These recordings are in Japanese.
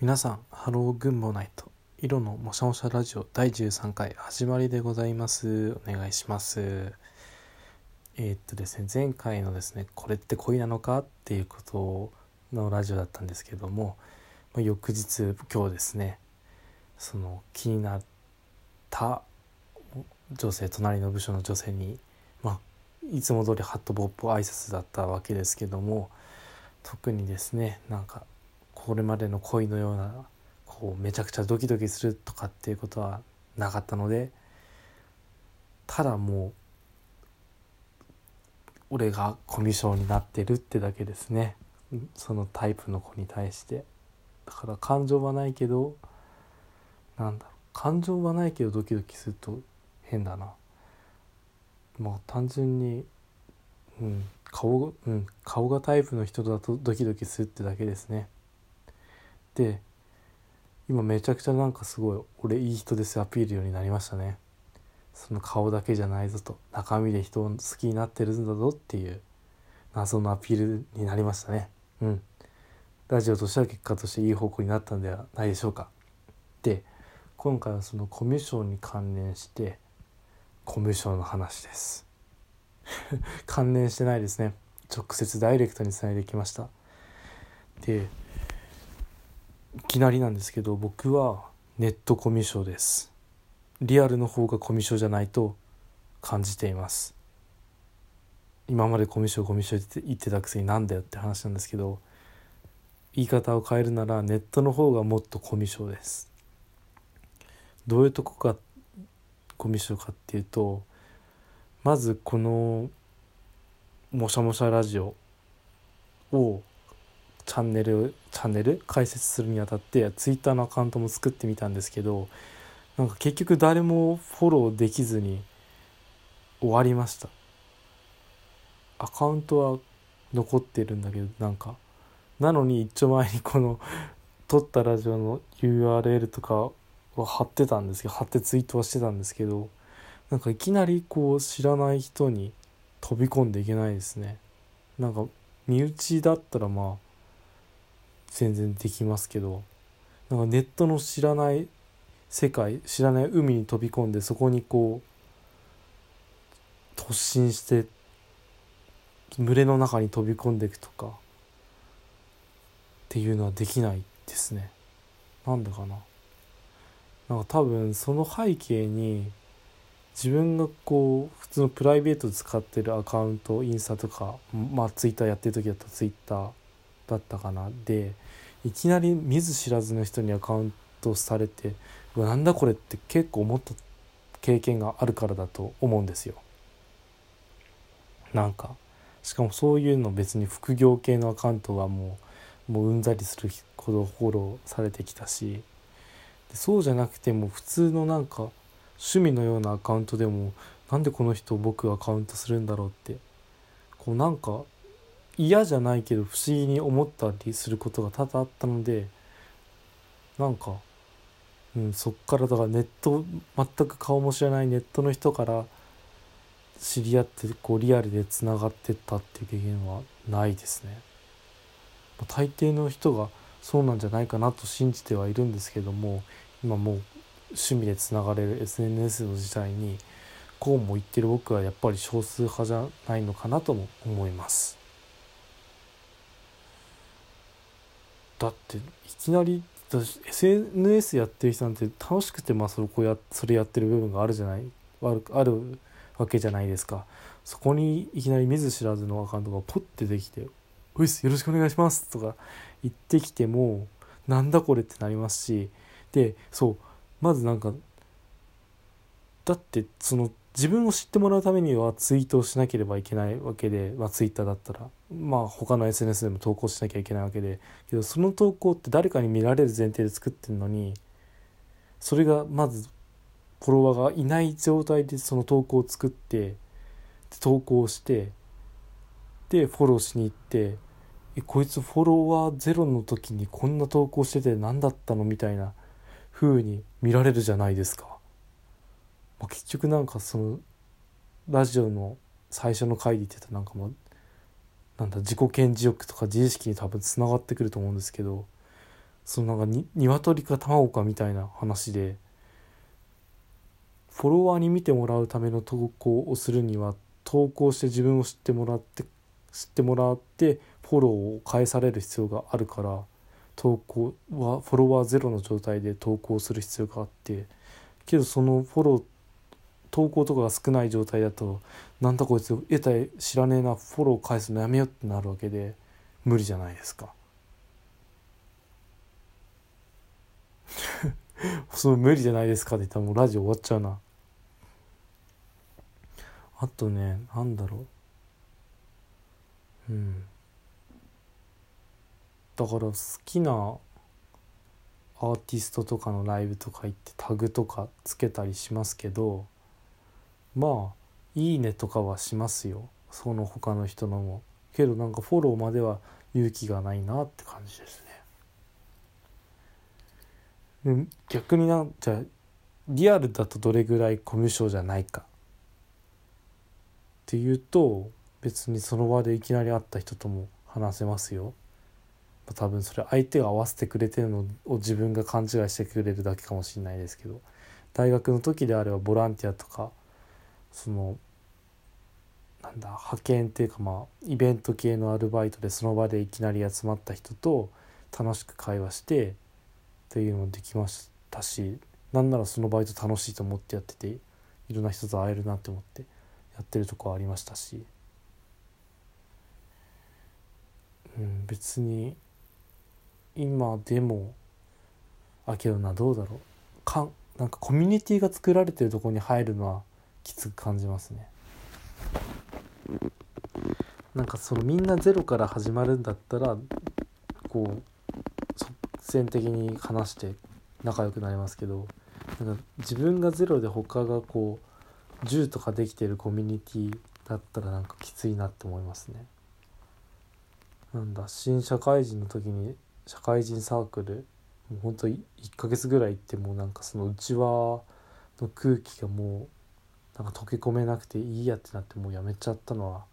皆さんハローグンモナイト。色のもしゃもしゃラジオ第13回始まりでございます。お願いします。えー、っとですね前回のですねこれって恋なのかっていうことのラジオだったんですけども、翌日今日ですねその気になった女性隣の部署の女性にまあいつも通りハットボップ挨拶だったわけですけども特にですねなんかこれまでの恋のようなこうめちゃくちゃドキドキするとかっていうことはなかったのでただもう俺がコミュ障になってるってだけですね。そのタイプの子に対して。だから感情はないけどなんだろう。感情はないけどドキドキすると変だな。もう単純にうん顔,、うん、顔がタイプの人だとドキドキするってだけですね。で今めちゃくちゃなんかすごい俺いい人ですアピールようになりましたね。その顔だけじゃないぞと中身で人を好きになってるんだぞっていう謎のアピールになりましたね。うん。ラジオとしては結果としていい方向になったんではないでしょうか。で今回はそのコミュ障に関連してコミュ障の話です。関連してないですね。直接ダイレクトにつないできました。でいきなりなんですけど僕はネットコミュ障です。リアルの方がコミュ障じゃないと感じています。今までコミュ障コミュ障って言ってたくせになんだよって話なんですけど言い方を変えるならネットの方がもっとコミュ障です。どういうとこがコミュ障かっていうとまずこのもしゃもしゃラジオをチャンネルチャンネル？開設するにあたってツイッターのアカウントも作ってみたんですけどなんか結局誰もフォローできずに終わりました。アカウントは残ってるんだけどなんか。なのに一丁前にこの 撮ったラジオの URL とかは貼ってたんですけど貼ってツイートはしてたんですけどなんかいきなりこう知らない人に飛び込んでいけないですね。なんか身内だったらまあ全然できますけどなんかネットの知らない世界知らない海に飛び込んでそこにこう突進して群れの中に飛び込んでいくとかっていうのはできないですね。なんでかな。なんか多分その背景に自分がこう普通のプライベート使ってるアカウントインスタとかまあツイッターやってる時だったらツイッターだったかなでいきなり見ず知らずの人にアカウントされてうわなんだこれって結構思った経験があるからだと思うんですよ。なんかしかもそういうの別に副業系のアカウントはもうもううんざりするほどフォローされてきたしでそうじゃなくても普通のなんか趣味のようなアカウントでもなんでこの人僕アカウントするんだろうってこうなんか嫌じゃないけど不思議に思ったりすることが多々あったのでなんか、うん、そっからだからネット全く顔も知らないネットの人から知り合ってこうリアルでつながってったっていう経験はないですね。大抵の人がそうなんじゃないかなと信じてはいるんですけども今もう趣味でつながれる SNS の時代にこうも言ってる僕はやっぱり少数派じゃないのかなとも思います。だっていきなり SNS やってる人なんて楽しくてまあそこやそれやってる部分があるじゃない？あるあるわけじゃないですか。そこにいきなり見ず知らずのアカウントがポッてできて「おいっすよろしくお願いします」とか言ってきてもなんだこれってなりますし。でそうまずなんかだってその自分を知ってもらうためにはツイートをしなければいけないわけで、まあ、ツイッターだったら。まあ他の SNS でも投稿しなきゃいけないわけで。けどその投稿って誰かに見られる前提で作ってるのにそれがまずフォロワーがいない状態でその投稿を作って投稿してでフォローしに行ってえこいつフォロワーゼロの時にこんな投稿してて何だったの？みたいな風に見られるじゃないですか。まあ、結局なんかそのラジオの最初の回で言ってたなんかもうなんだ自己顕示欲とか自意識に多分つながってくると思うんですけどそのなんかに鶏か卵かみたいな話でフォロワーに見てもらうための投稿をするには投稿して自分を知ってもらって知ってもらってフォローを返される必要があるから投稿はフォロワーゼロの状態で投稿する必要があってけどそのフォロー投稿とかが少ない状態だとなんだこいつ得体知らねえなフォロー返すのやめようってなるわけで無理じゃないですか。その無理じゃないですかって言ったらもうラジオ終わっちゃうな。あとねなんだろううんだから好きなアーティストとかのライブとか行ってタグとかつけたりしますけどまあいいねとかはしますよ。その他の人のも。けどなんかフォローまでは勇気がないなって感じですね。で逆になんじゃあリアルだとどれぐらいコミュ障じゃないか。っていうと別にその場でいきなり会った人とも話せますよ。多分それ相手が合わせてくれてるのを自分が勘違いしてくれるだけかもしれないですけど。大学の時であればボランティアとかそのなんだ派遣っていうかまあイベント系のアルバイトでその場でいきなり集まった人と楽しく会話してっていうのもできましたしなんならそのバイト楽しいと思ってやってていろんな人と会えるなって思ってやってるとこはありましたし、うん、別に今でもあけどなどうだろう。かんなんかコミュニティが作られてるとこに入るのはきつく感じますねなんかそのみんなゼロから始まるんだったらこう即戦的に話して仲良くなりますけどなんか自分がゼロで他がこう10とかできてるコミュニティだったらなんかきついなって思いますね。なんだ新社会人の時に社会人サークルもうほんと1ヶ月ぐらい行ってもなんかそのうちわの空気がもうなんか溶け込めなくていいやってなってもうやめちゃったのは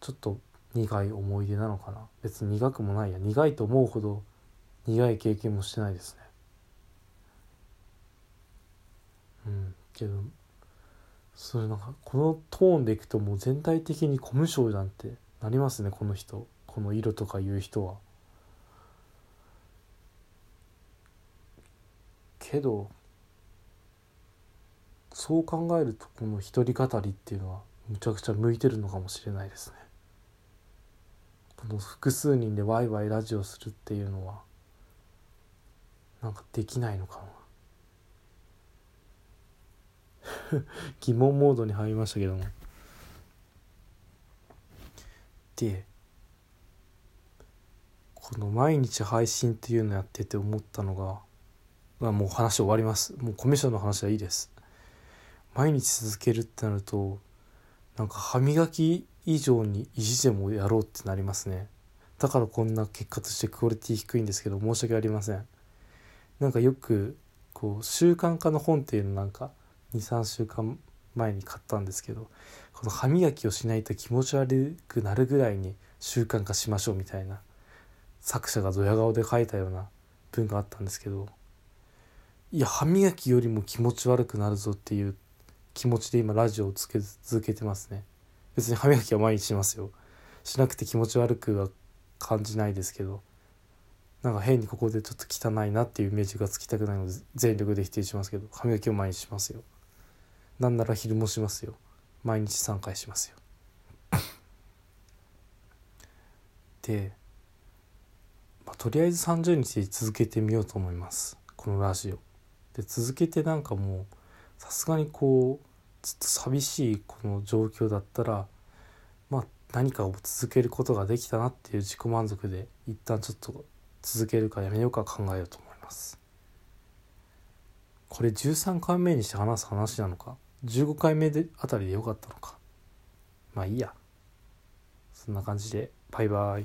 ちょっと苦い思い出なのかな。別に苦くもないや。苦いと思うほど苦い経験もしてないですね。うん。けどそれなんかこのトーンでいくともう全体的にコム障なんてなりますねこの人。この色とかいう人は。けどそう考えるとこの一人語りっていうのはむちゃくちゃ向いてるのかもしれないですね。この複数人でワイワイラジオするっていうのはなんかできないのかな 疑問モードに入りましたけども。でこの毎日配信っていうのやってて思ったのがまあもう話終わります。もうコミュ障の話はいいです。毎日続けるってなるとなんか歯磨き以上に意地でもやろうってなりますね。だからこんな結果としてクオリティ低いんですけど申し訳ありません。なんかよくこう習慣化の本っていうのなんか23週間前に買ったんですけどこの歯磨きをしないと気持ち悪くなるぐらいに習慣化しましょうみたいな作者がドヤ顔で書いたような文があったんですけどいや歯磨きよりも気持ち悪くなるぞっていう気持ちで今ラジオをつけ続けてますね。別に歯磨きは毎日しますよ。しなくて気持ち悪くは感じないですけど。なんか変にここでちょっと汚いなっていうイメージがつきたくないので全力で否定しますけど。歯磨きを毎日しますよ。なんなら昼もしますよ。毎日3回しますよ。で、まあ、とりあえず30日続けてみようと思います。このラジオ。で続けてなんかもうさすがにこううずっと寂しいこの状況だったらまあ何かを続けることができたなっていう自己満足で一旦ちょっと続けるかやめようか考えようと思います。これ13回目にして話す話なのか？15回目であたりでよかったのか？まあいいや。そんな感じでバイバイ。